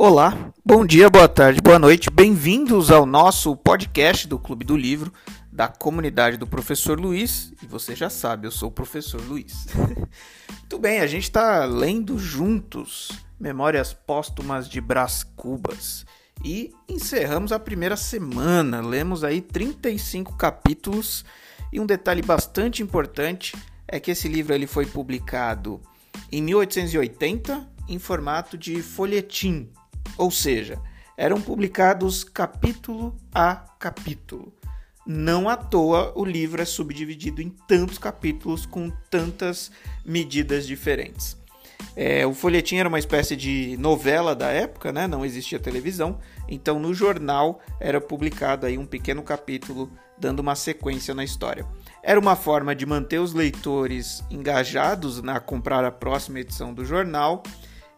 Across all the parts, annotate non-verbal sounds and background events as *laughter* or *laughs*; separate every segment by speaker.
Speaker 1: Olá, bom dia, boa tarde, boa noite, bem-vindos ao nosso podcast do Clube do Livro, da comunidade do Professor Luiz. E você já sabe, eu sou o Professor Luiz. *laughs* Muito bem, a gente está lendo juntos Memórias Póstumas de Brás Cubas. E encerramos a primeira semana, lemos aí 35 capítulos. E um detalhe bastante importante é que esse livro ele foi publicado em 1880 em formato de folhetim, ou seja, eram publicados capítulo a capítulo. Não à toa o livro é subdividido em tantos capítulos com tantas medidas diferentes. É, o folhetim era uma espécie de novela da época, né? não existia televisão, então no jornal era publicado aí um pequeno capítulo dando uma sequência na história. Era uma forma de manter os leitores engajados na comprar a próxima edição do jornal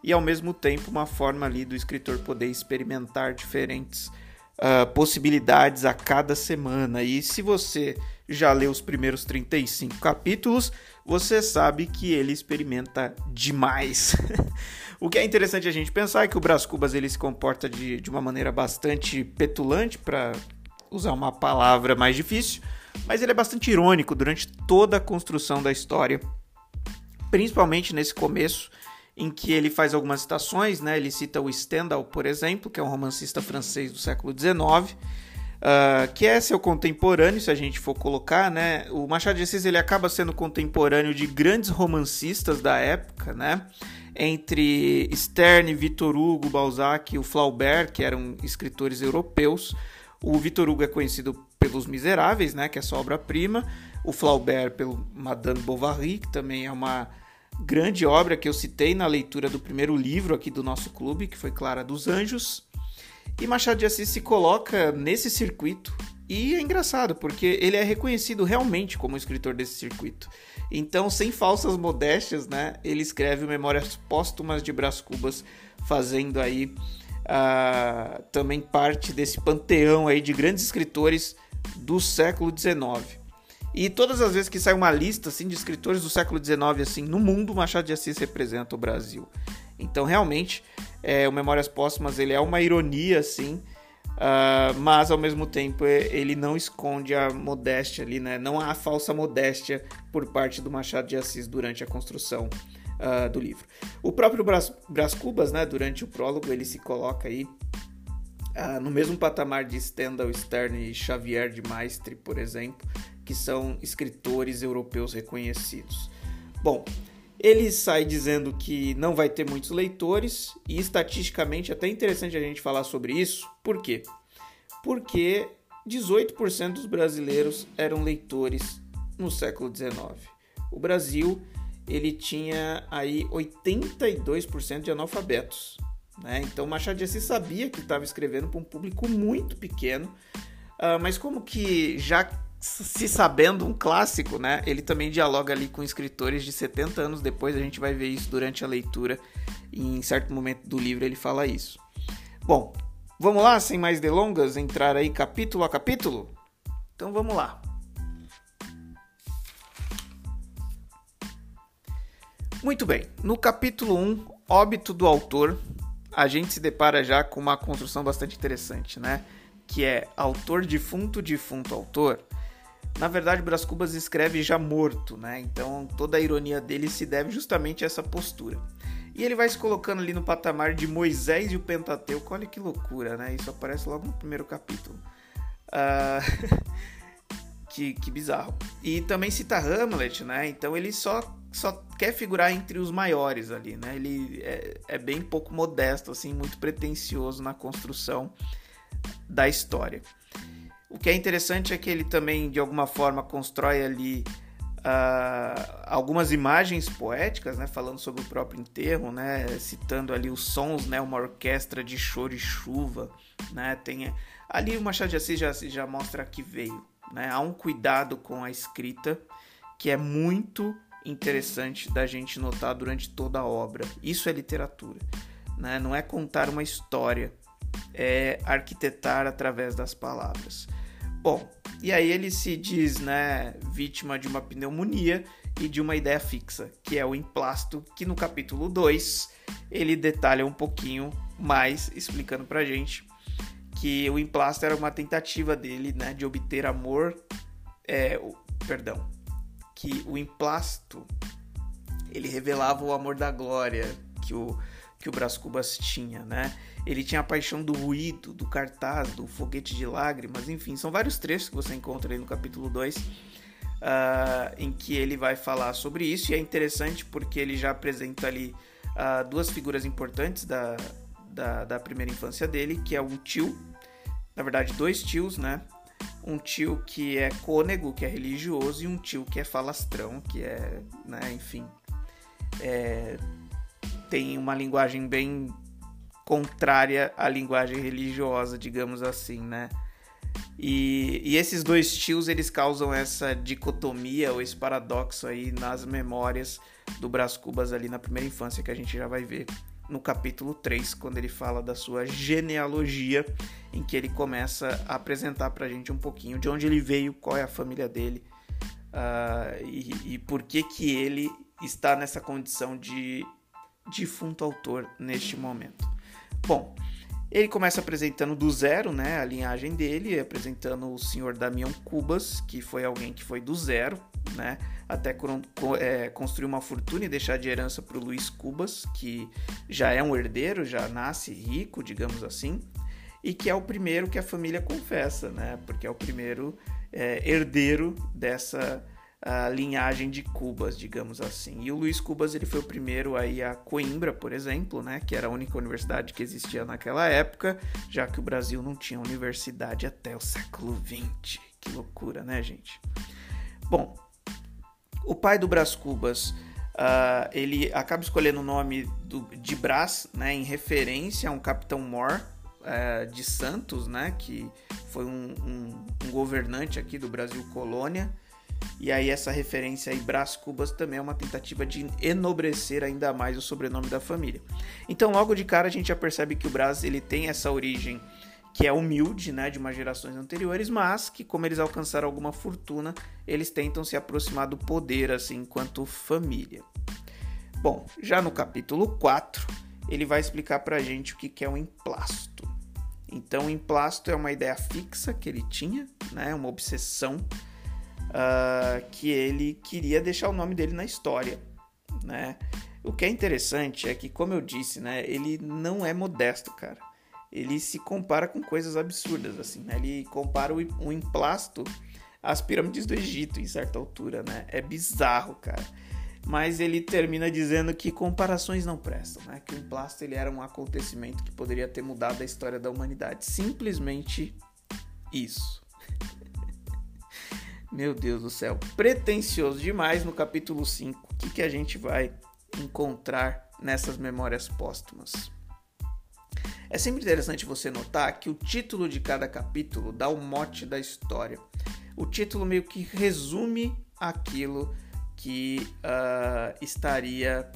Speaker 1: e ao mesmo tempo uma forma ali do escritor poder experimentar diferentes uh, possibilidades a cada semana. E se você já leu os primeiros 35 capítulos, você sabe que ele experimenta demais. *laughs* o que é interessante a gente pensar é que o Brás Cubas ele se comporta de, de uma maneira bastante petulante, para usar uma palavra mais difícil, mas ele é bastante irônico durante toda a construção da história, principalmente nesse começo em que ele faz algumas citações, né? Ele cita o Stendhal, por exemplo, que é um romancista francês do século XIX, uh, ah, que é seu contemporâneo, se a gente for colocar, né? O Machado de Assis ele acaba sendo contemporâneo de grandes romancistas da época, né? Entre Sterne, Victor Hugo, Balzac e o Flaubert, que eram escritores europeus. O Victor Hugo é conhecido pelos Miseráveis, né? Que é sua obra-prima. O Flaubert pelo Madame Bovary, que também é uma grande obra que eu citei na leitura do primeiro livro aqui do nosso clube, que foi Clara dos Anjos. E Machado de Assis se coloca nesse circuito e é engraçado porque ele é reconhecido realmente como escritor desse circuito. Então, sem falsas modéstias, né, ele escreve Memórias Póstumas de Brás Cubas, fazendo aí uh, também parte desse panteão aí de grandes escritores do século XIX. E todas as vezes que sai uma lista assim de escritores do século XIX assim no mundo, Machado de Assis representa o Brasil. Então realmente é, o Memórias Póstumas ele é uma ironia assim, uh, mas ao mesmo tempo é, ele não esconde a modéstia ali, né? Não há falsa modéstia por parte do Machado de Assis durante a construção uh, do livro. O próprio Brás, Brás Cubas, né? Durante o prólogo ele se coloca aí uh, no mesmo patamar de Stendhal, Stern e Xavier de Maistre, por exemplo que são escritores europeus reconhecidos. Bom, ele sai dizendo que não vai ter muitos leitores e estatisticamente é até interessante a gente falar sobre isso. Por quê? Porque 18% dos brasileiros eram leitores no século XIX. O Brasil ele tinha aí 82% de analfabetos. Né? Então Machado de Assis sabia que estava escrevendo para um público muito pequeno, uh, mas como que já se sabendo um clássico, né? Ele também dialoga ali com escritores de 70 anos depois, a gente vai ver isso durante a leitura. Em certo momento do livro ele fala isso. Bom, vamos lá, sem mais delongas, entrar aí capítulo a capítulo? Então vamos lá. Muito bem, no capítulo 1, Óbito do Autor, a gente se depara já com uma construção bastante interessante, né? Que é autor defunto, defunto autor na verdade, Brás Cubas escreve já morto, né? Então toda a ironia dele se deve justamente a essa postura. E ele vai se colocando ali no patamar de Moisés e o Pentateuco. Olha que loucura, né? Isso aparece logo no primeiro capítulo. Uh... *laughs* que, que bizarro. E também cita Hamlet, né? Então ele só, só quer figurar entre os maiores ali, né? Ele é, é bem pouco modesto, assim, muito pretencioso na construção da história. O que é interessante é que ele também, de alguma forma, constrói ali uh, algumas imagens poéticas, né, falando sobre o próprio enterro, né, citando ali os sons, né, uma orquestra de choro e chuva, né, tem ali o Machado de Assis já, já mostra que veio, né, há um cuidado com a escrita que é muito interessante da gente notar durante toda a obra. Isso é literatura, né, não é contar uma história, é arquitetar através das palavras. Bom, E aí ele se diz, né, vítima de uma pneumonia e de uma ideia fixa, que é o emplasto, que no capítulo 2 ele detalha um pouquinho mais, explicando pra gente que o emplasto era uma tentativa dele, né, de obter amor, é, perdão, que o emplasto ele revelava o amor da glória que o que o Brás Cubas tinha, né? Ele tinha a paixão do ruído, do cartaz, do foguete de lágrimas, enfim, são vários trechos que você encontra aí no capítulo 2 uh, ah, em que ele vai falar sobre isso, e é interessante porque ele já apresenta ali uh, duas figuras importantes da, da, da primeira infância dele, que é um tio, na verdade, dois tios, né? Um tio que é cônego, que é religioso, e um tio que é falastrão, que é, né, enfim, é, tem uma linguagem bem contrária à linguagem religiosa, digamos assim, né? E, e, esses dois tios eles causam essa dicotomia ou esse paradoxo aí nas memórias do Brás Cubas ali na primeira infância que a gente já vai ver no capítulo 3, quando ele fala da sua genealogia, em que ele começa a apresentar pra gente um pouquinho de onde ele veio, qual é a família dele uh, e, e por que que ele está nessa condição de defunto autor neste momento. Bom, ele começa apresentando do zero, né, a linhagem dele, apresentando o senhor Damião Cubas, que foi alguém que foi do zero, né, até é, construir uma fortuna e deixar de herança para o Luiz Cubas, que já é um herdeiro, já nasce rico, digamos assim, e que é o primeiro que a família confessa, né, porque é o primeiro é, herdeiro dessa a linhagem de Cubas, digamos assim. E o Luiz Cubas ele foi o primeiro aí a Coimbra, por exemplo, né, que era a única universidade que existia naquela época, já que o Brasil não tinha universidade até o século XX. Que loucura, né, gente? Bom, o pai do Brás Cubas, uh, ele acaba escolhendo o nome do, de Brás, né, em referência a um capitão Mor uh, de Santos, né, que foi um, um, um governante aqui do Brasil colônia. E aí essa referência aí, Brás Cubas, também é uma tentativa de enobrecer ainda mais o sobrenome da família. Então logo de cara a gente já percebe que o Brás ele tem essa origem que é humilde, né, de umas gerações anteriores, mas que como eles alcançaram alguma fortuna, eles tentam se aproximar do poder assim enquanto família. Bom, já no capítulo 4, ele vai explicar pra gente o que é um emplasto. Então, o emplasto é uma ideia fixa que ele tinha, né, uma obsessão uh, que ele queria deixar o nome dele na história, né? O que é interessante é que, como eu disse, né, ele não é modesto, cara. Ele se compara com coisas absurdas, assim, né? Ele compara o, emplasto às pirâmides do Egito, em certa altura, né? É bizarro, cara. Mas ele termina dizendo que comparações não prestam, né? Que o emplasto ele era um acontecimento que poderia ter mudado a história da humanidade. Simplesmente isso. Meu Deus do céu, pretencioso demais no capítulo 5. O que, que a gente vai encontrar nessas memórias póstumas? É sempre interessante você notar que o título de cada capítulo dá o mote da história. O título meio que resume aquilo que uh, estaria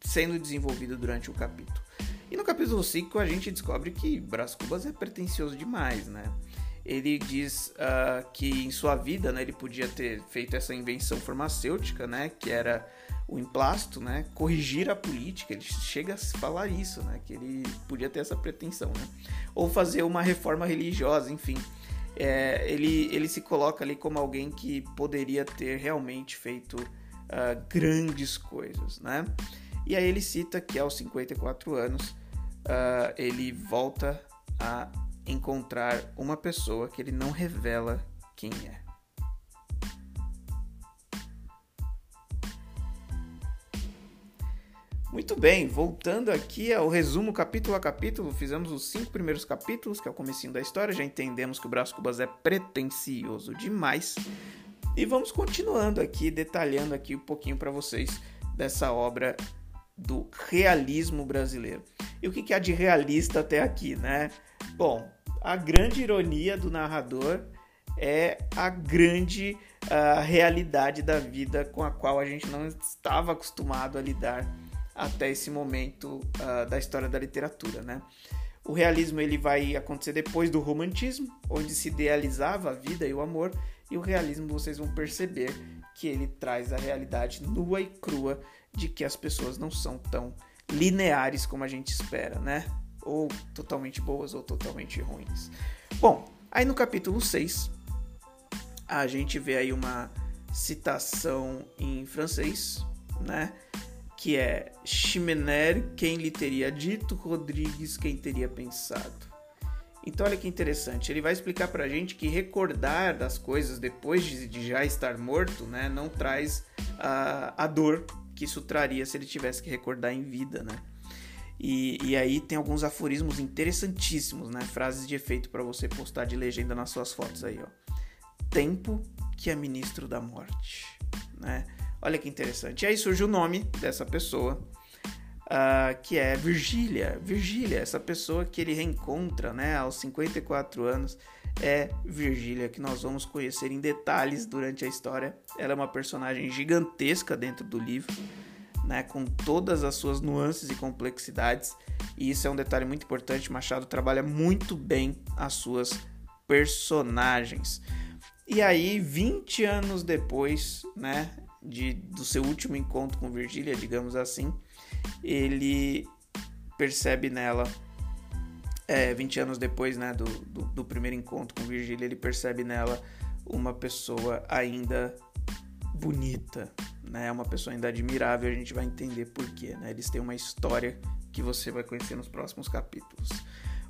Speaker 1: sendo desenvolvido durante o capítulo. E no capítulo 5 a gente descobre que Brás Cubas é pretencioso demais, né? Ele diz uh, que em sua vida né, ele podia ter feito essa invenção farmacêutica, né, que era o emplasto, né, corrigir a política. Ele chega a falar isso, né, que ele podia ter essa pretensão, né, ou fazer uma reforma religiosa, enfim. É, ele, ele se coloca ali como alguém que poderia ter realmente feito uh, grandes coisas, né? E aí ele cita que aos 54 anos uh, ele volta a encontrar uma pessoa que ele não revela quem é. Muito bem, voltando aqui ao resumo capítulo a capítulo, fizemos os cinco primeiros capítulos, que é o comecinho da história, já entendemos que o Brás Cubas é pretencioso demais. E vamos continuando aqui, detalhando aqui um pouquinho para vocês dessa obra do realismo brasileiro. E o que há de realista até aqui, né? Bom, a grande ironia do narrador é a grande uh, realidade da vida com a qual a gente não estava acostumado a lidar até esse momento uh, da história da literatura, né? O realismo ele vai acontecer depois do romantismo, onde se idealizava a vida e o amor, e o realismo vocês vão perceber que ele traz a realidade nua e crua de que as pessoas não são tão lineares como a gente espera, né? Ou totalmente boas ou totalmente ruins. Bom, aí no capítulo 6, a gente vê aí uma citação em francês, né? Que é Chimener, quem lhe teria dito, Rodrigues, quem teria pensado. Então, olha que interessante. Ele vai explicar pra gente que recordar das coisas depois de, já estar morto, né, não traz a, a dor que isso traria se ele tivesse que recordar em vida, né? E, e aí tem alguns aforismos interessantíssimos, né? Frases de efeito para você postar de legenda nas suas fotos aí, ó. Tempo que é ministro da morte, né? Olha que interessante. E aí surge o nome dessa pessoa, uh, que é Virgília. Virgília, essa pessoa que ele reencontra, né, aos 54 anos, é Virgília, que nós vamos conhecer em detalhes durante a história. Ela é uma personagem gigantesca dentro do livro, né, com todas as suas nuances e complexidades. E isso é um detalhe muito importante. Machado trabalha muito bem as suas personagens. E aí, 20 anos depois, né, de, do seu último encontro com Virgília, digamos assim, ele percebe nela, é, 20 anos depois né, do, do, do primeiro encontro com Virgília, ele percebe nela uma pessoa ainda bonita, né? Uma pessoa ainda admirável, a gente vai entender por quê, né? Eles têm uma história que você vai conhecer nos próximos capítulos.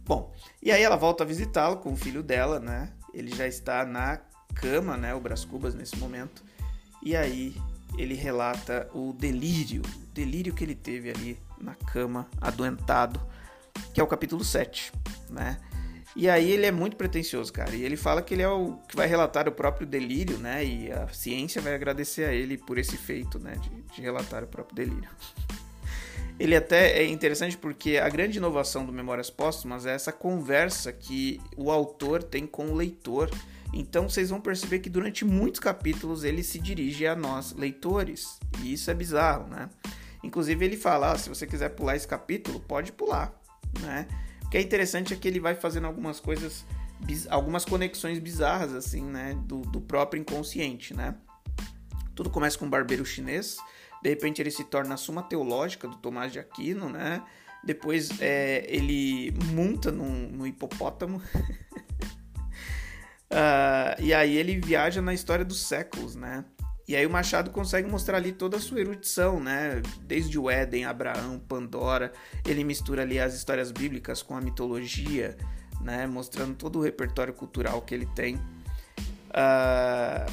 Speaker 1: Bom, e aí ela volta a visitá-lo com o filho dela, né? Ele já está na cama, né, o Brás Cubas nesse momento. E aí ele relata o delírio, o delírio que ele teve ali na cama, adoentado, que é o capítulo 7, né? E aí ele é muito pretencioso, cara. E ele fala que ele é o que vai relatar o próprio delírio, né? E a ciência vai agradecer a ele por esse feito, né? De, de relatar o próprio delírio. *laughs* Ele até é interessante porque a grande inovação do Memórias Póstumas é essa conversa que o autor tem com o leitor então vocês vão perceber que durante muitos capítulos ele se dirige a nós, leitores. E isso é bizarro, né? Inclusive ele fala, ah, se você quiser pular esse capítulo, pode pular, né? Que é interessante é que ele vai fazendo algumas coisas, algumas conexões bizarras, assim, né? Do, do próprio inconsciente, né? Tudo começa com um barbeiro chinês, de repente ele se torna a Suma Teológica do Tomás de Aquino, né? Depois é, ele monta no hipopótamo Uh, *laughs* e aí ele viaja na história dos séculos, né? E aí o Machado consegue mostrar ali toda a sua erudição, né? Desde o Éden, Abraão, Pandora, ele mistura ali as histórias bíblicas com a mitologia, né? Mostrando todo o repertório cultural que ele tem. Uh,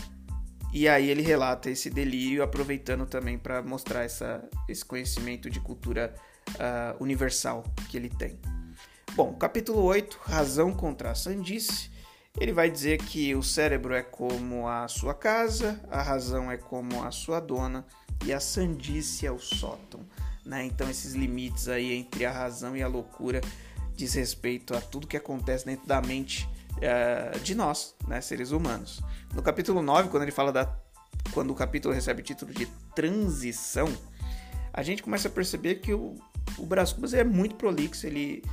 Speaker 1: e aí ele relata esse delírio, aproveitando também para mostrar essa, esse conhecimento de cultura uh, universal que ele tem. Bom, capítulo 8, Razão contra a Sandice ele vai dizer que o cérebro é como a sua casa, a razão é como a sua dona e a sandice é o sótão. Né? Então, esses limites aí entre a razão e a loucura diz respeito a tudo que acontece dentro da mente uh, de nós, né, seres humanos. No capítulo 9, quando ele fala da. Quando o capítulo recebe o título de transição, a gente começa a perceber que o, o Brás Cubas é muito prolixo, ele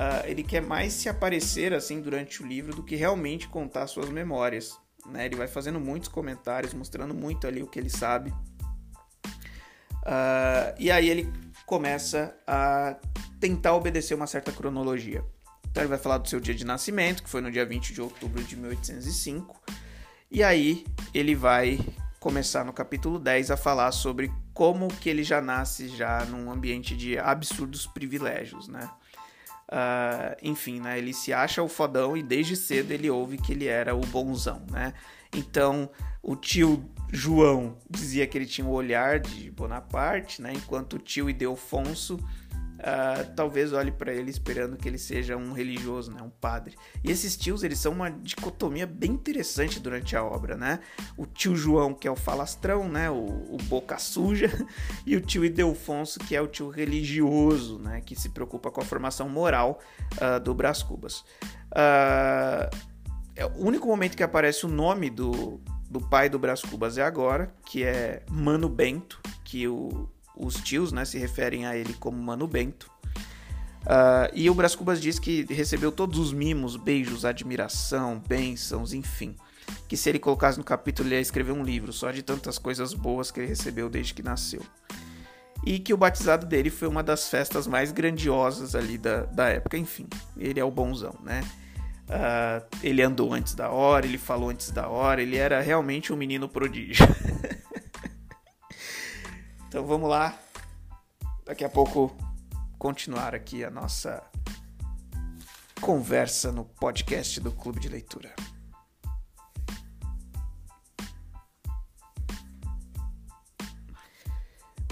Speaker 1: uh, ele quer mais se aparecer assim durante o livro do que realmente contar suas memórias. Né? Ele vai fazendo muitos comentários, mostrando muito ali o que ele sabe. Uh, e aí ele começa a tentar obedecer uma certa cronologia. Então ele vai falar do seu dia de nascimento, que foi no dia 20 de outubro de 1805. E aí ele vai começar no capítulo 10 a falar sobre como que ele já nasce já num ambiente de absurdos privilégios, né? Uh, enfim, né? Ele se acha o fodão e desde cedo ele ouve que ele era o bonzão, né? Então, o tio João dizia que ele tinha o olhar de Bonaparte, né? Enquanto o tio Ideofonso uh, talvez olhe para ele esperando que ele seja um religioso, né, um padre. E esses tios, eles são uma dicotomia bem interessante durante a obra, né? O tio João, que é o falastrão, né, o, o boca suja, *laughs* e o tio Idelfonso, que é o tio religioso, né, que se preocupa com a formação moral uh, do Brás Cubas. Uh, é o único momento que aparece o nome do, do pai do Brás Cubas é agora, que é Mano Bento, que o os tios né, se referem a ele como Mano Bento. Uh, e o Brás Cubas diz que recebeu todos os mimos, beijos, admiração, bênçãos, enfim. Que se ele colocasse no capítulo, ele ia escrever um livro só de tantas coisas boas que ele recebeu desde que nasceu. E que o batizado dele foi uma das festas mais grandiosas ali da, da época. Enfim, ele é o bonzão, né? Uh, ele andou antes da hora, ele falou antes da hora, ele era realmente um menino prodígio. *laughs* então vamos lá. Daqui a pouco continuar aqui a nossa conversa no podcast do Clube de Leitura.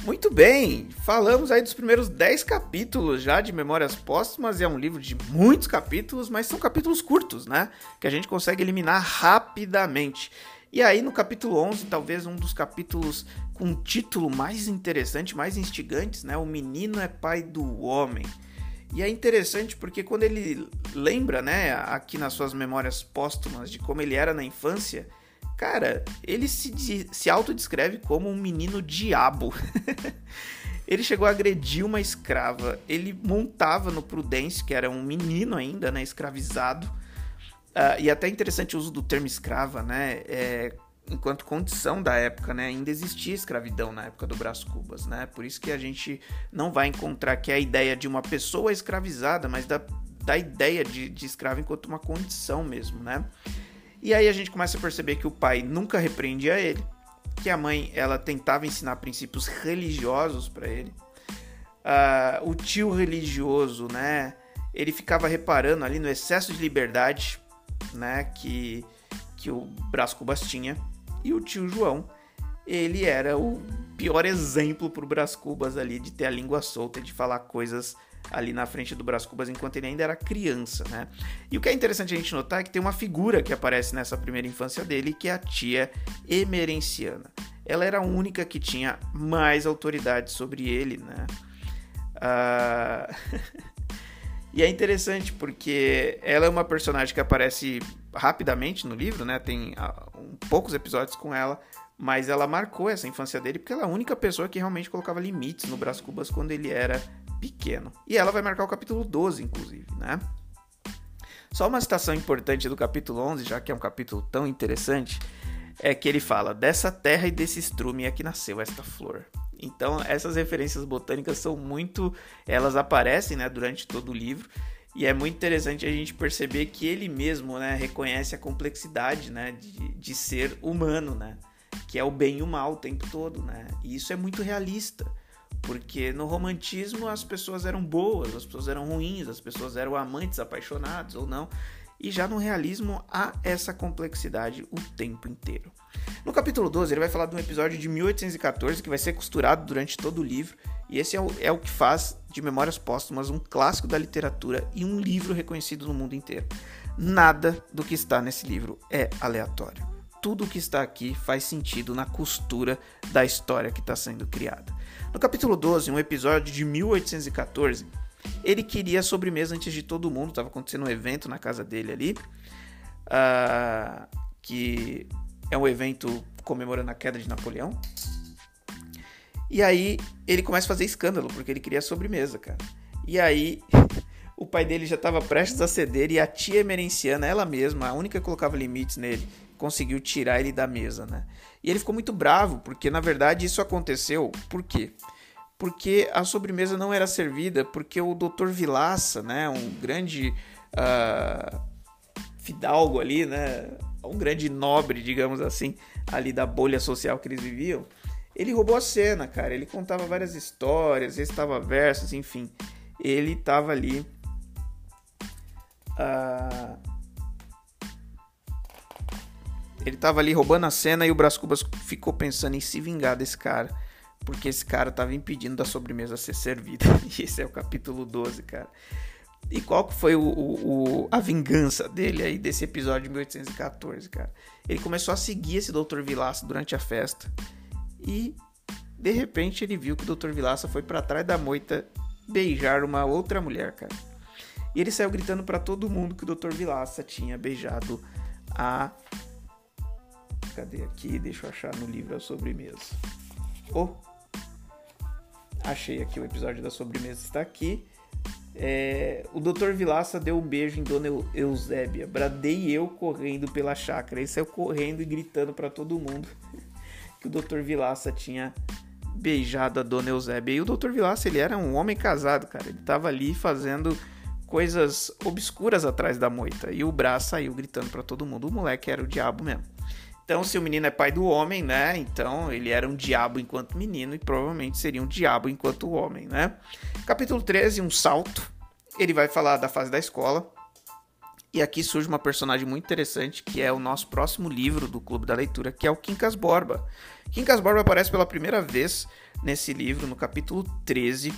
Speaker 1: Muito bem, falamos aí dos primeiros 10 capítulos já de Memórias Póstumas, é um livro de muitos capítulos, mas são capítulos curtos, né? Que a gente consegue eliminar rapidamente. E aí no capítulo 11, talvez um dos capítulos com um título mais interessante, mais instigantes, né? O menino é pai do homem. E é interessante porque quando ele lembra, né, aqui nas suas memórias póstumas de como ele era na infância, cara, ele se, se autodescreve como um menino diabo. *laughs* ele chegou a agredir uma escrava, ele montava no Prudence, que era um menino ainda, né, escravizado. Uh, e até interessante o uso do termo escrava, né? É, enquanto condição da época, né? Ainda existia escravidão na época do Brás Cubas, né? Por isso que a gente não vai encontrar é a ideia de uma pessoa escravizada, mas da, da ideia de, de escravo enquanto uma condição mesmo, né? E aí a gente começa a perceber que o pai nunca repreendia ele, que a mãe ela tentava ensinar princípios religiosos para ele. Uh, o tio religioso, né? Ele ficava reparando ali no excesso de liberdade, né? Que que o Brás Cubas tinha e o tio João, ele era o pior exemplo pro Brás Cubas ali de ter a língua solta, de falar coisas ali na frente do Brás Cubas enquanto ele ainda era criança, né? E o que é interessante a gente notar é que tem uma figura que aparece nessa primeira infância dele, que é a tia Emerenciana. Ela era a única que tinha mais autoridade sobre ele, né? Uh... *laughs* e é interessante porque ela é uma personagem que aparece rapidamente no livro, né? Tem uh, um, poucos episódios com ela, mas ela marcou essa infância dele porque ela é a única pessoa que realmente colocava limites no Brás Cubas quando ele era pequeno. E ela vai marcar o capítulo 12, inclusive, né? Só uma citação importante do capítulo 11, já que é um capítulo tão interessante, é que ele fala: Dessa terra e desse estrume é que nasceu esta flor. Então, essas referências botânicas são muito. Elas aparecem né, durante todo o livro e é muito interessante a gente perceber que ele mesmo né, reconhece a complexidade né, de, de ser humano, né? Que é o bem e o mal o tempo todo, né? E isso é muito realista. Porque no romantismo as pessoas eram boas, as pessoas eram ruins, as pessoas eram amantes apaixonados ou não. E já no realismo há essa complexidade o tempo inteiro. No capítulo 12, ele vai falar de um episódio de 1814 que vai ser costurado durante todo o livro e esse é o, é o que faz de Memórias Póstumas um clássico da literatura e um livro reconhecido no mundo inteiro. Nada do que está nesse livro é aleatório. Tudo o que está aqui faz sentido na costura da história que está sendo criada. No capítulo 12, um episódio de 1814, ele queria sobremesa antes de todo mundo, estava acontecendo um evento na casa dele ali, uh, que é um evento comemorando a queda de Napoleão. E aí ele começa a fazer escândalo, porque ele queria sobremesa, cara. E aí *laughs* o pai dele já estava prestes a ceder e a tia emerenciana, ela mesma, a única que colocava limites nele, conseguiu tirar ele da mesa, né? E ele ficou muito bravo, porque na verdade isso aconteceu, por quê? Porque a sobremesa não era servida, porque o Dr. Vilaça, né, um grande uh, fidalgo ali, né, um grande nobre, digamos assim, ali da bolha social que eles viviam, ele roubou a cena, cara. Ele contava várias histórias, recitava versos, enfim. Ele tava ali. Uh... Ele tava ali roubando a cena e o Brás Cubas ficou pensando em se vingar desse cara. Porque esse cara tava impedindo da sobremesa ser servida. *laughs* E esse é o capítulo 12, cara. E qual que foi o, o, a vingança dele aí desse episódio de 1814, cara? Ele começou a seguir esse Dr. Vilaça durante a festa e de repente ele viu que o Dr. Vilaça foi para trás da moita beijar uma outra mulher, cara. E ele saiu gritando para todo mundo que o Dr. Vilaça tinha beijado a Cadê aqui? Deixa eu achar no livro a sobremesa. Oh! Achei aqui o episódio da sobremesa está aqui. É, o Dr. Vilaça deu um beijo em Dona Eusébia. Bradei eu correndo pela chácara. Ele saiu correndo e gritando para todo mundo *laughs* que o Dr. Vilaça tinha beijado a Dona Eusébia. E o Dr. Vilaça, ele era um homem casado, cara. Ele tava ali fazendo coisas obscuras atrás da moita. E o Brás saiu gritando para todo mundo. O moleque era o diabo mesmo. Então, se o menino é pai do homem, né? Então, ele era um diabo enquanto menino e provavelmente seria um diabo enquanto homem, né? Capítulo 13, um salto. Ele vai falar da fase da escola. E aqui surge uma personagem muito interessante, que é o nosso próximo livro do Clube da Leitura, que é o Quincas Borba. Quincas Borba aparece pela primeira vez nesse livro, no capítulo 13,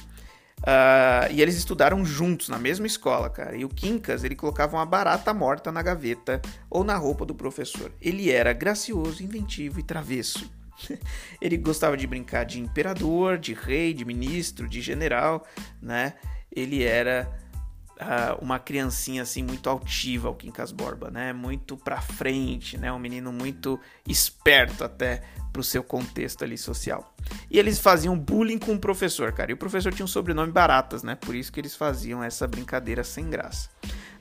Speaker 1: Uh, e eles estudaram juntos na mesma escola, cara. E o Quincas, ele colocava uma barata morta na gaveta ou na roupa do professor. Ele era gracioso, inventivo e travesso. *laughs* ele gostava de brincar de imperador, de rei, de ministro, de general, né? Ele era uh, uma criancinha assim muito altiva, o Quincas Borba, né? Muito pra frente, né? Um menino muito esperto até pro seu contexto ali social. E eles faziam bullying com o professor, cara. E o professor tinha um sobrenome Baratas, né? Por isso que eles faziam essa brincadeira sem graça.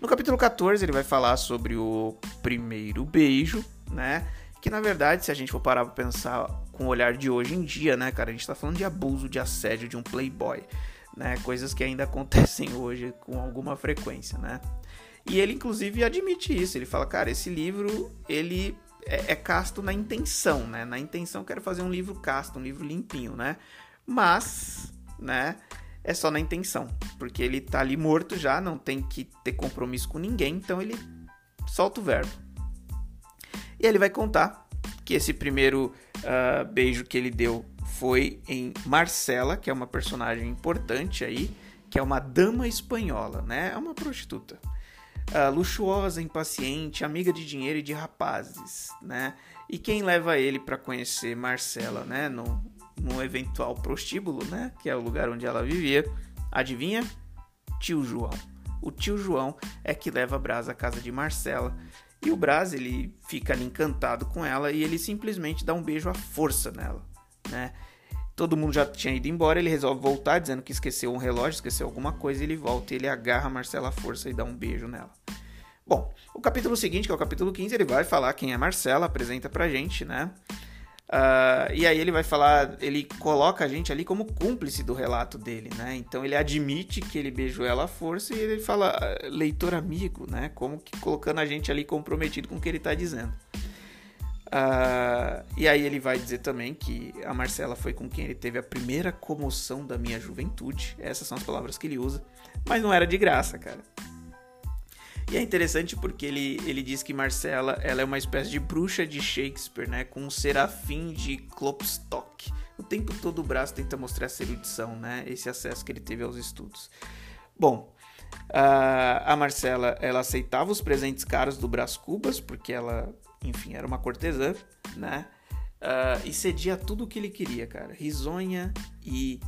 Speaker 1: No capítulo 14, ele vai falar sobre o primeiro beijo, né? Que na verdade, se a gente for parar pra pensar com o olhar de hoje em dia, né, cara, a gente tá falando de abuso, de assédio de um playboy, né? Coisas que ainda *laughs* acontecem hoje com alguma frequência, né? E ele inclusive admite isso. Ele fala, cara, esse livro ele é, é casto na intenção, né? Na intenção quero fazer um livro casto, um livro limpinho, né? Mas, né? É só na intenção, porque ele tá ali morto já, não tem que ter compromisso com ninguém, então ele solta o verbo. E ele vai contar que esse primeiro uh, beijo que ele deu foi em Marcela, que é uma personagem importante aí, que é uma dama espanhola, né? É uma prostituta uh, luxuosa, impaciente, amiga de dinheiro e de rapazes, né? E quem leva ele para conhecer Marcela, né? No, no eventual prostíbulo, né? Que é o lugar onde ela vivia. Adivinha? Tio João. O tio João é que leva Brás à casa de Marcela. E o Brás, ele fica ali encantado com ela e ele simplesmente dá um beijo à força nela, né? Todo mundo já tinha ido embora, ele resolve voltar, dizendo que esqueceu um relógio, esqueceu alguma coisa, e ele volta e ele agarra a Marcela à força e dá um beijo nela. Bom, o capítulo seguinte, que é o capítulo 15, ele vai falar quem é Marcela, apresenta pra gente, né? Uh, e aí ele vai falar, ele coloca a gente ali como cúmplice do relato dele, né? Então ele admite que ele beijou ela à força e ele fala ah, leitor amigo, né? Como que colocando a gente ali comprometido com o que ele tá dizendo. Uh, e aí ele vai dizer também que a Marcela foi com quem ele teve a primeira comoção da minha juventude. Essas são as palavras que ele usa. Mas não era de graça, cara. E é interessante porque ele, ele diz que Marcela ela é uma espécie de bruxa de Shakespeare, né? Com um serafim de Klopstock. O tempo todo o braço tenta mostrar essa erudição, né? Esse acesso que ele teve aos estudos. Bom, uh, a Marcela ela aceitava os presentes caros do Brás Cubas, porque ela enfim, era uma cortesã, né? Uh, e cedia tudo o que ele queria, cara. Risonha e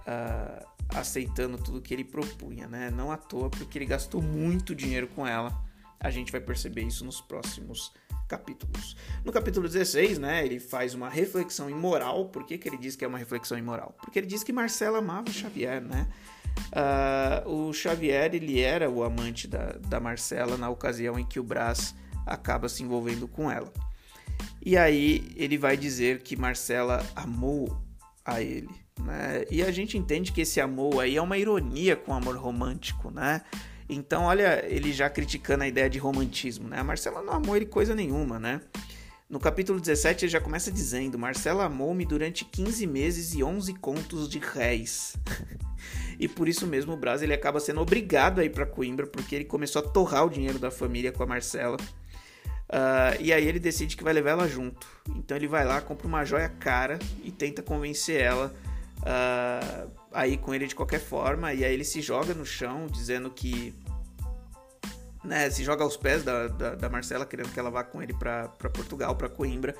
Speaker 1: uh, aceitando tudo que ele propunha, né? Não à toa, porque ele gastou muito dinheiro com ela. A gente vai perceber isso nos próximos capítulos. No capítulo 16, né, ele faz uma reflexão imoral. Por que, que ele diz que é uma reflexão imoral? Porque ele diz que Marcela amava Xavier, né? Uh, o Xavier, ele era o amante da, da Marcela na ocasião em que o Brás acaba se envolvendo com ela. E aí ele vai dizer que Marcela amou a ele, né? E a gente entende que esse amor aí é uma ironia com o amor romântico, né? Então, olha, ele já criticando a ideia de romantismo, né? A Marcela não amou ele coisa nenhuma, né? No capítulo 17 ele já começa dizendo: Marcela amou-me durante 15 meses e 11 contos de réis. *laughs* e por isso mesmo o Brás ele acaba sendo obrigado a ir para Coimbra porque ele começou a torrar o dinheiro da família com a Marcela Uh, e aí ele decide que vai levar ela junto. Então ele vai lá, compra uma joia cara e tenta convencer ela uh, a ir com ele de qualquer forma. E aí ele se joga no chão, dizendo que. Né, se joga aos pés da, da, da Marcela, querendo que ela vá com ele para Portugal, para Coimbra.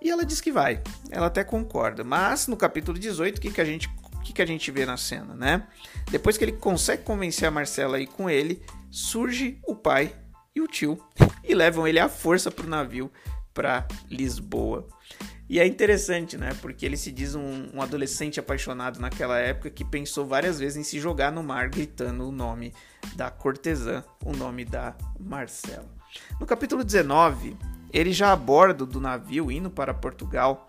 Speaker 1: E ela diz que vai. Ela até concorda. Mas no capítulo 18, o que, que a gente. O que, que a gente vê na cena, né? Depois que ele consegue convencer a Marcela a ir com ele, surge o pai e o tio e levam ele à força para o navio para Lisboa. E é interessante, né? Porque ele se diz um, um, adolescente apaixonado naquela época que pensou várias vezes em se jogar no mar gritando o nome da cortesã, o nome da Marcela. No capítulo 19, ele já a bordo do navio indo para Portugal,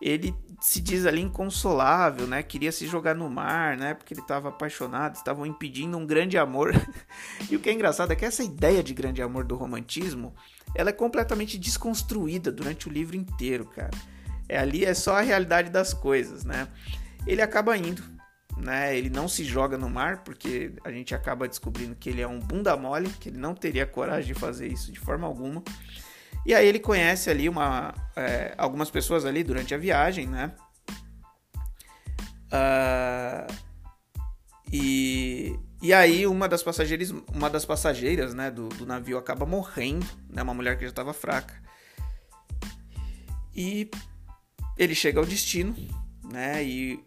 Speaker 1: ele se diz ali inconsolável, né? Queria se jogar no mar, né? Porque ele estava apaixonado, estavam impedindo um grande amor. *laughs* e o que é engraçado é que essa ideia de grande amor do romantismo, ela é completamente desconstruída durante o livro inteiro, cara. É ali é só a realidade das coisas, né? Ele acaba indo, né? Ele não se joga no mar porque a gente acaba descobrindo que ele é um bunda mole, que ele não teria coragem de fazer isso de forma alguma. E aí ele conhece ali uma, é, algumas pessoas ali durante a viagem, né? Uh, e, e aí uma das passageiras, uma das passageiras né, do, do navio acaba morrendo, né? Uma mulher que já estava fraca. E ele chega ao destino, né? E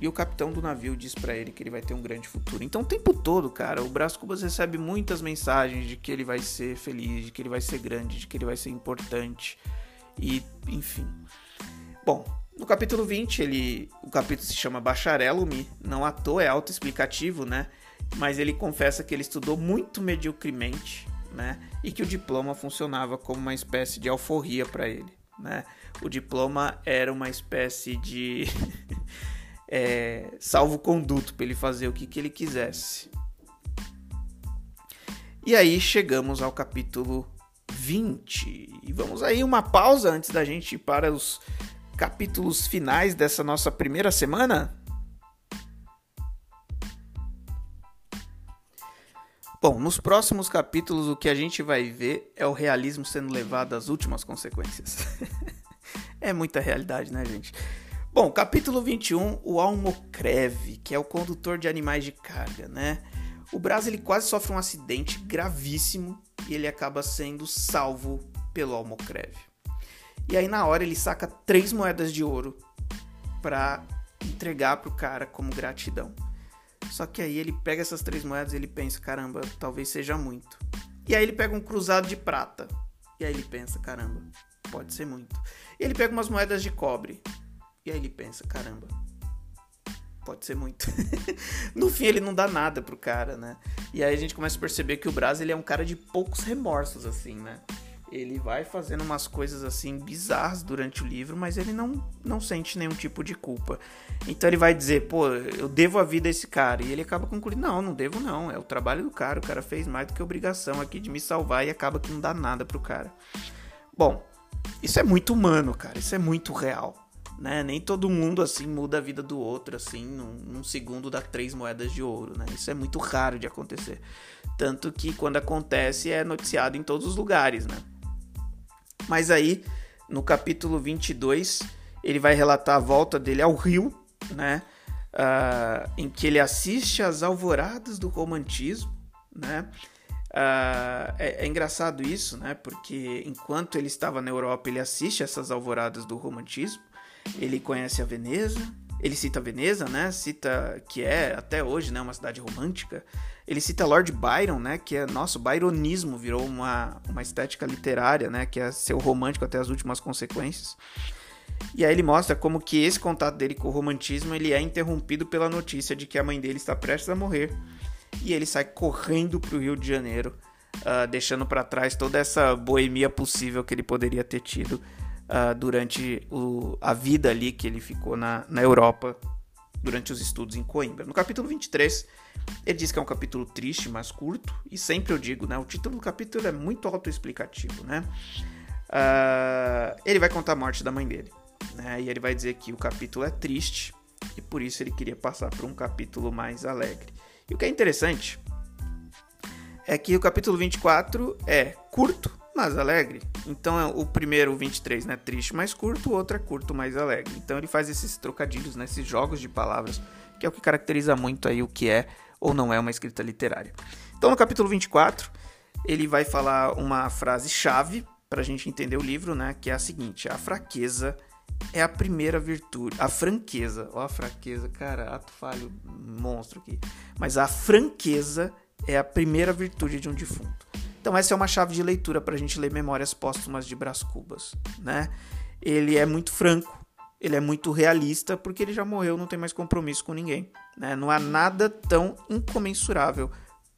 Speaker 1: e o capitão do navio diz para ele que ele vai ter um grande futuro. Então, o tempo todo, cara, o Brás Cubas recebe muitas mensagens de que ele vai ser feliz, de que ele vai ser grande, de que ele vai ser importante. E, enfim. Bom, no capítulo 20, ele, o capítulo se chama Bacharelo-me, não à toa é autoexplicativo, né? Mas ele confessa que ele estudou muito mediocremente, né? E que o diploma funcionava como uma espécie de alforria para ele, né? O diploma era uma espécie de *laughs* é, salvo-conduto para ele fazer o que, que ele quisesse. E aí chegamos ao capítulo 20. E vamos aí uma pausa antes da gente ir para os capítulos finais dessa nossa primeira semana. Bom, nos próximos capítulos o que a gente vai ver é o realismo sendo levado às últimas consequências. *laughs* é muita realidade, né, gente? Bom, capítulo 21, o Almocreve, que é o condutor de animais de carga, né? O Brás ele quase sofre um acidente gravíssimo e ele acaba sendo salvo pelo Almocreve. E aí na hora ele saca três moedas de ouro para entregar pro cara como gratidão. Só que aí ele pega essas três moedas e ele pensa, caramba, talvez seja muito. E aí ele pega um cruzado de prata. E aí ele pensa, caramba, pode ser muito. E ele pega umas moedas de cobre. E aí ele pensa, caramba, pode ser muito. *laughs* no fim ele não dá nada pro cara, né? E aí a gente começa a perceber que o Braz ele é um cara de poucos remorsos assim, né? Ele vai fazendo umas coisas assim bizarras durante o livro, mas ele não, não sente nenhum tipo de culpa. Então ele vai dizer, pô, eu devo a vida a esse cara. E ele acaba concluindo, não, não devo não. É o trabalho do cara. O cara fez mais do que obrigação aqui de me salvar e acaba que não dá nada pro cara. Bom, isso é muito humano, cara. Isso é muito real né? Nem todo mundo assim muda a vida do outro assim num, num, segundo dá três moedas de ouro, né? Isso é muito raro de acontecer. Tanto que quando acontece é noticiado em todos os lugares, né? Mas aí, no capítulo 22, ele vai relatar a volta dele ao Rio, né? Uh, em que ele assiste às alvoradas do romantismo, né? Uh, é, é, engraçado isso, né? Porque enquanto ele estava na Europa, ele assiste essas alvoradas do romantismo ele conhece a Veneza, ele cita Veneza, né? Cita que é até hoje, né, uma cidade romântica. Ele cita Lord Byron, né, que é nosso byronismo virou uma, uma estética literária, né, que é ser romântico até as últimas consequências. E aí ele mostra como que esse contato dele com o romantismo ele é interrompido pela notícia de que a mãe dele está prestes a morrer. E ele sai correndo para o Rio de Janeiro, uh, deixando para trás toda essa boemia possível que ele poderia ter tido uh, durante o, a vida ali que ele ficou na, na Europa durante os estudos em Coimbra. No capítulo 23, ele diz que é um capítulo triste, mas curto, e sempre eu digo, né, o título do capítulo é muito autoexplicativo, né? Uh, ele vai contar a morte da mãe dele, né? E ele vai dizer que o capítulo é triste e por isso ele queria passar por um capítulo mais alegre. E o que é interessante é que o capítulo 24 é curto, mas alegre. Então é o primeiro, o 23, né, triste, mais curto, o outro é curto, mais alegre. Então ele faz esses trocadilhos, né, esses jogos de palavras, que é o que caracteriza muito aí o que é ou não é uma escrita literária. Então no capítulo 24, ele vai falar uma frase chave para a gente entender o livro, né, que é a seguinte: a fraqueza é a primeira virtude. A franqueza, ó, a fraqueza, cara, ato falho monstro aqui. Mas a franqueza é a primeira virtude de um defunto. Então essa é uma chave de leitura para a gente ler Memórias Póstumas de Brás Cubas, né? ele é muito franco, ele é muito realista, porque ele já morreu, não tem mais compromisso com ninguém. Né? Não há nada tão incomensurável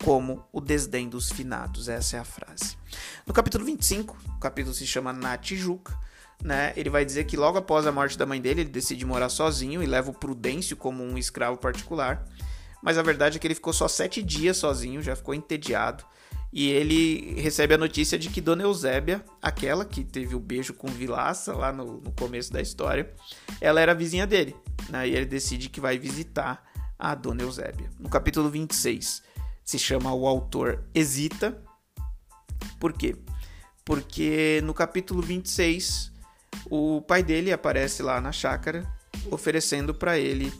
Speaker 1: como o desdém dos finados. Essa é a frase. No capítulo 25, o capítulo se chama Na Tijuca, né? Ele vai dizer que logo após a morte da mãe dele, ele decide morar sozinho e leva o Prudêncio como um escravo particular. Mas a verdade é que ele ficou só sete dias sozinho, já ficou entediado. E ele recebe a notícia de que Dona Eusébia, aquela que teve o beijo com Vilaça lá no, no começo da história, ela era vizinha dele. Né? E ele decide que vai visitar a Dona Eusébia. No capítulo 26, se chama O Autor Hesita. Por quê? Porque no capítulo 26, o pai dele aparece lá na chácara oferecendo para ele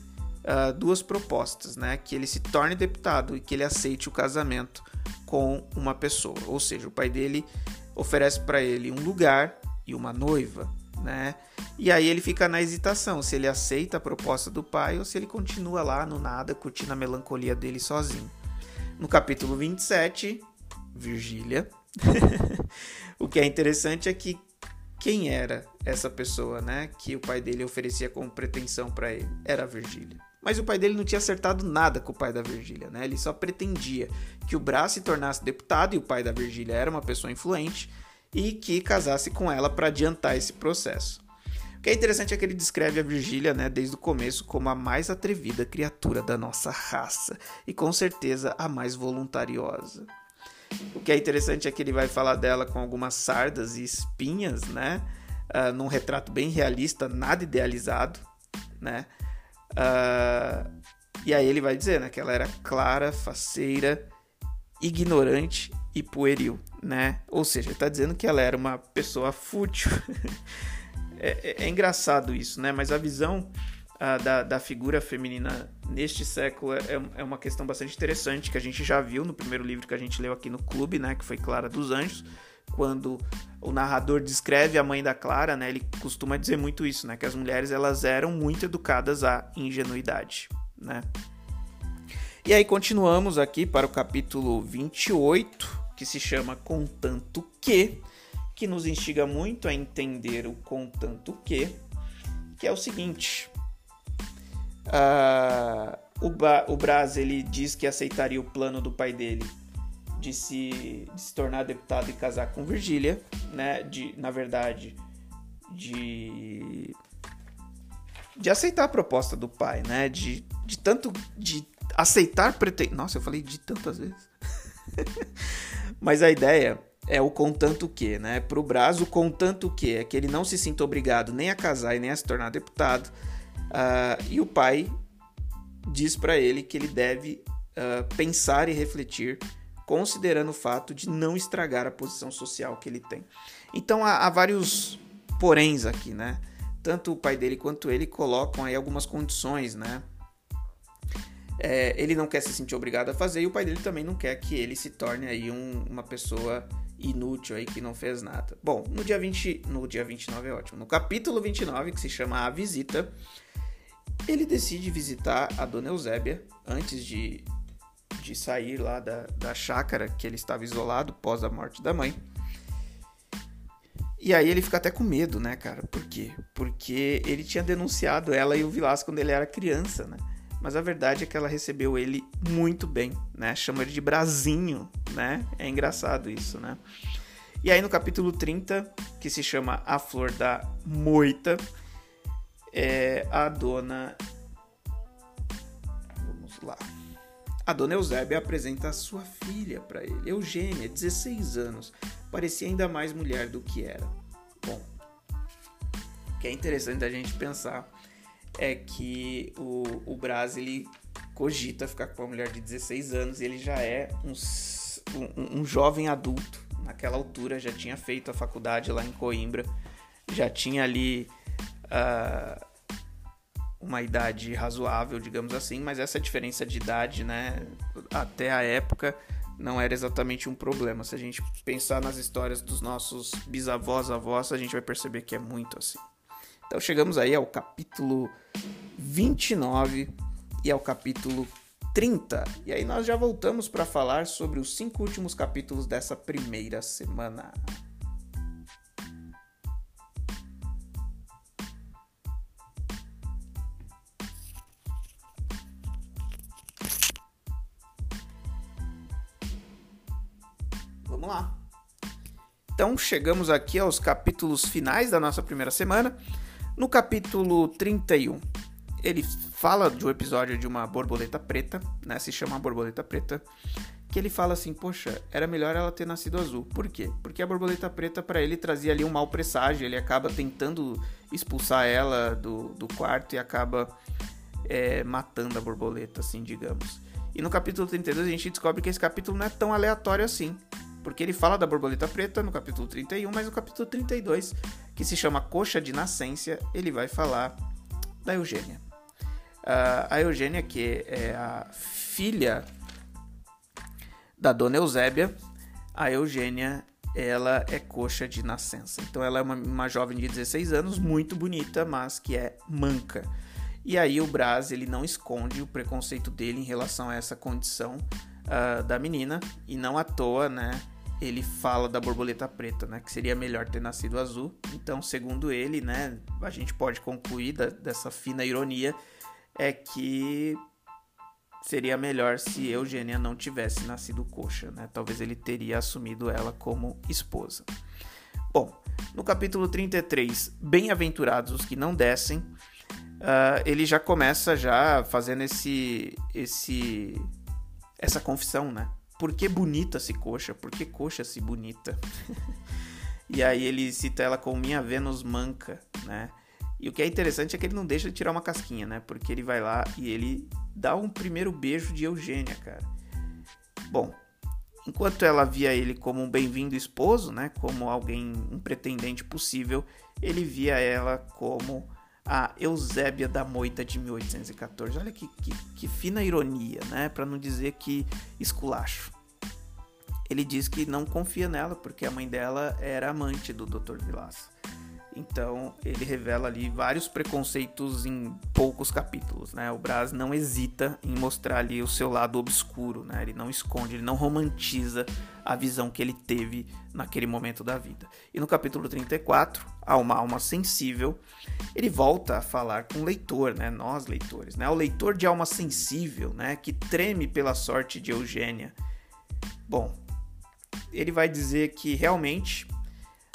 Speaker 1: uh, duas propostas, né? Que ele se torne deputado e que ele aceite o casamento com uma pessoa. Ou seja, o pai dele oferece para ele um lugar e uma noiva, né? E aí ele fica na hesitação se ele aceita a proposta do pai ou se ele continua lá no nada, curtindo a melancolia dele sozinho. No capítulo 27, Virgília. *laughs* o que é interessante é que quem era essa pessoa, né, que o pai dele oferecia como pretensão para ele? Era a Virgília. Mas o pai dele não tinha acertado nada com o pai da Virgília, né? Ele só pretendia que o Brás se tornasse deputado e o pai da Virgília era uma pessoa influente e que casasse com ela para adiantar esse processo. O que é interessante é que ele descreve a Virgília, né, desde o começo, como a mais atrevida criatura da nossa raça e com certeza a mais voluntariosa. O que é interessante é que ele vai falar dela com algumas sardas e espinhas, né, uh, num retrato bem realista, nada idealizado, né. Uh, e aí ele vai dizer, né, que ela era clara, faceira, ignorante e pueril, né? Ou seja, ele está dizendo que ela era uma pessoa fútil. *laughs* É, é, é, engraçado isso, né? Mas a visão uh, da, da figura feminina neste século é, é, uma questão bastante interessante que a gente já viu no primeiro livro que a gente leu aqui no clube, né? Que foi Clara dos Anjos. Quando o narrador descreve a mãe da Clara, né? Ele costuma dizer muito isso, né? Que as mulheres elas eram muito educadas à ingenuidade, né? E aí continuamos aqui para o capítulo 28, que se chama Contanto Que, que nos instiga muito a entender o contanto que, que é o seguinte. Uh, o, ba o Braz ele diz que aceitaria o plano do pai dele de se, de se tornar deputado e casar com Virgília, né? De, na verdade, de de aceitar a proposta do pai, né? De, de tanto de aceitar preten... Nossa, eu falei de tantas vezes. *laughs* Mas a ideia é o contanto que, né? Para o Braz, o contanto que é que ele não se sinta obrigado nem a casar e nem a se tornar deputado. Uh, e o pai diz para ele que ele deve uh, pensar e refletir, considerando o fato de não estragar a posição social que ele tem. Então há, há vários poréns aqui, né? Tanto o pai dele quanto ele colocam aí algumas condições, né? É, ele não quer se sentir obrigado a fazer e o pai dele também não quer que ele se torne aí um, uma pessoa inútil aí que não fez nada. Bom, no dia 20, no dia 29 é ótimo. No capítulo 29, que se chama A Visita, ele decide visitar a dona Eusébia antes de, de sair lá da, da chácara que ele estava isolado pós a morte da mãe. E aí ele fica até com medo, né, cara? Por quê? Porque ele tinha denunciado ela e o Vilas quando ele era criança, né? mas a verdade é que ela recebeu ele muito bem, né? Chama ele de Brasinho, né? É engraçado isso, né? E aí no capítulo 30, que se chama A Flor da Moita, é a dona Vamos lá. A dona Eusébia apresenta sua filha para ele, Eugênia, 16 anos. Parecia ainda mais mulher do que era. Bom, que é interessante a gente pensar é que o, o Braz ele cogita ficar com uma mulher de 16 anos e ele já é um, um, um jovem adulto. Naquela altura já tinha feito a faculdade lá em Coimbra, já tinha ali uh, uma idade razoável, digamos assim, mas essa diferença de idade, né, até a época não era exatamente um problema. Se a gente pensar nas histórias dos nossos bisavós, avós, a gente vai perceber que é muito assim. Então chegamos aí ao capítulo 29 e ao capítulo 30. E aí nós já voltamos para falar sobre os cinco últimos capítulos dessa primeira semana. Então chegamos aqui aos capítulos finais da nossa primeira semana. No capítulo 31, ele fala de um episódio de uma borboleta preta, né? Se chama borboleta preta, que ele fala assim, poxa, era melhor ela ter nascido azul. Por quê? Porque a borboleta preta para ele trazia ali um mau presságio, ele acaba tentando expulsar ela do, do quarto e acaba é, matando a borboleta, assim, digamos. E no capítulo 32 a gente descobre que esse capítulo não é tão aleatório assim. Porque ele fala da borboleta preta no capítulo 31, mas no capítulo 32, que se chama Coxa de Nascência, ele vai falar da Eugênia. Uh, a Eugênia, que é a filha da dona Eusébia, a Eugênia ela é coxa de nascença. Então ela é uma, uma, jovem de 16 anos, muito bonita, mas que é manca. E aí o Braz ele não esconde o preconceito dele em relação a essa condição uh, da menina e não à toa, né? Ele fala da borboleta preta, né? Que seria melhor ter nascido azul. Então, segundo ele, né? A gente pode concluir da, dessa fina ironia é que seria melhor se Eugênia não tivesse nascido coxa, né? Talvez ele teria assumido ela como esposa. Bom, no capítulo 33, Bem-aventurados os que não descem, uh, ele já começa já fazendo esse, esse, essa confissão, né? Por que bonita se coxa? Por que coxa se bonita? *laughs* e aí ele cita ela como minha Vênus manca, né? E o que é interessante é que ele não deixa de tirar uma casquinha, né? Porque ele vai lá e ele dá um primeiro beijo de Eugênia, cara. Bom, enquanto ela via ele como um bem-vindo esposo, né? Como alguém, um pretendente possível, ele via ela como a Eusébia da Moita de 1814. Olha que, que, que fina ironia, né? Para não dizer que esculacho. Ele diz que não confia nela porque a mãe dela era amante do Dr. Vilaça. Então ele revela ali vários preconceitos em poucos capítulos, né? O Braz não hesita em mostrar ali o seu lado obscuro, né? Ele não esconde, ele não romantiza a visão que ele teve naquele momento da vida. E no capítulo 34, a uma alma sensível, ele volta a falar com o leitor, né? Nós leitores, né? O leitor de alma sensível, né? Que treme pela sorte de Eugênia. Bom, ele vai dizer que realmente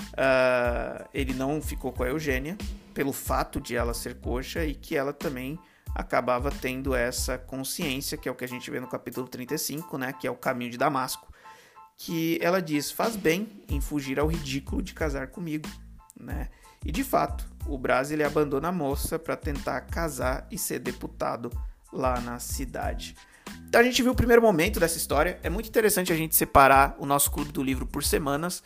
Speaker 1: uh, ele não ficou com a Eugênia pelo fato de ela ser coxa e que ela também acabava tendo essa consciência, que é o que a gente vê no capítulo 35, né, que é o caminho de Damasco, que ela diz: "Faz bem em fugir ao ridículo de casar comigo", né? E de fato, o Braz ele abandona a moça para tentar casar e ser deputado lá na cidade. Então a gente viu o primeiro momento dessa história. É muito interessante a gente separar o nosso clube do livro por semanas,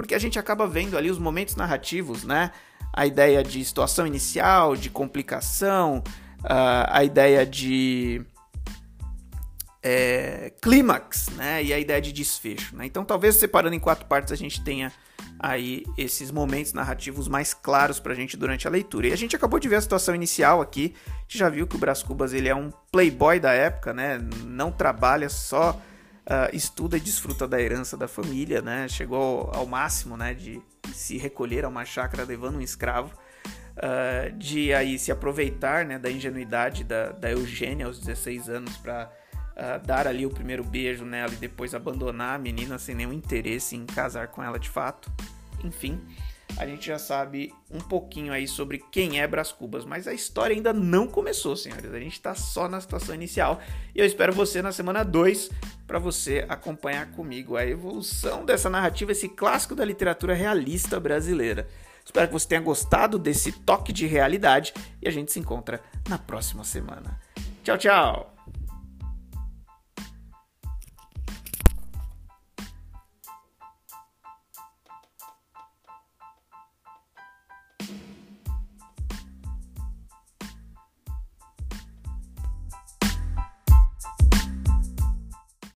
Speaker 1: porque a gente acaba vendo ali os momentos narrativos, né? A ideia de situação inicial, de complicação, uh, a ideia de é, clímax, né? E a ideia de desfecho, né? Então, talvez separando em quatro partes a gente tenha aí esses momentos narrativos mais claros pra gente durante a leitura. E a gente acabou de ver a situação inicial aqui. A gente já viu que o Brás Cubas ele é um playboy da época, né? Não trabalha só uh, estuda e desfruta da herança da família, né? Chegou ao máximo, né, de se recolher a uma chácara levando um escravo, uh, de aí se aproveitar, né, da ingenuidade da, da Eugênia aos 16 anos para uh, ah, dar ali o primeiro beijo nela e depois abandonar a menina sem nenhum interesse em casar com ela de fato. Enfim, a gente já sabe um pouquinho aí sobre quem é Brás Cubas, mas a história ainda não começou, senhores. A gente está só na situação inicial e eu espero você na semana 2 para você acompanhar comigo a evolução dessa narrativa, esse clássico da literatura realista brasileira. Espero que você tenha gostado desse toque de realidade e a gente se encontra na próxima semana. Tchau, tchau!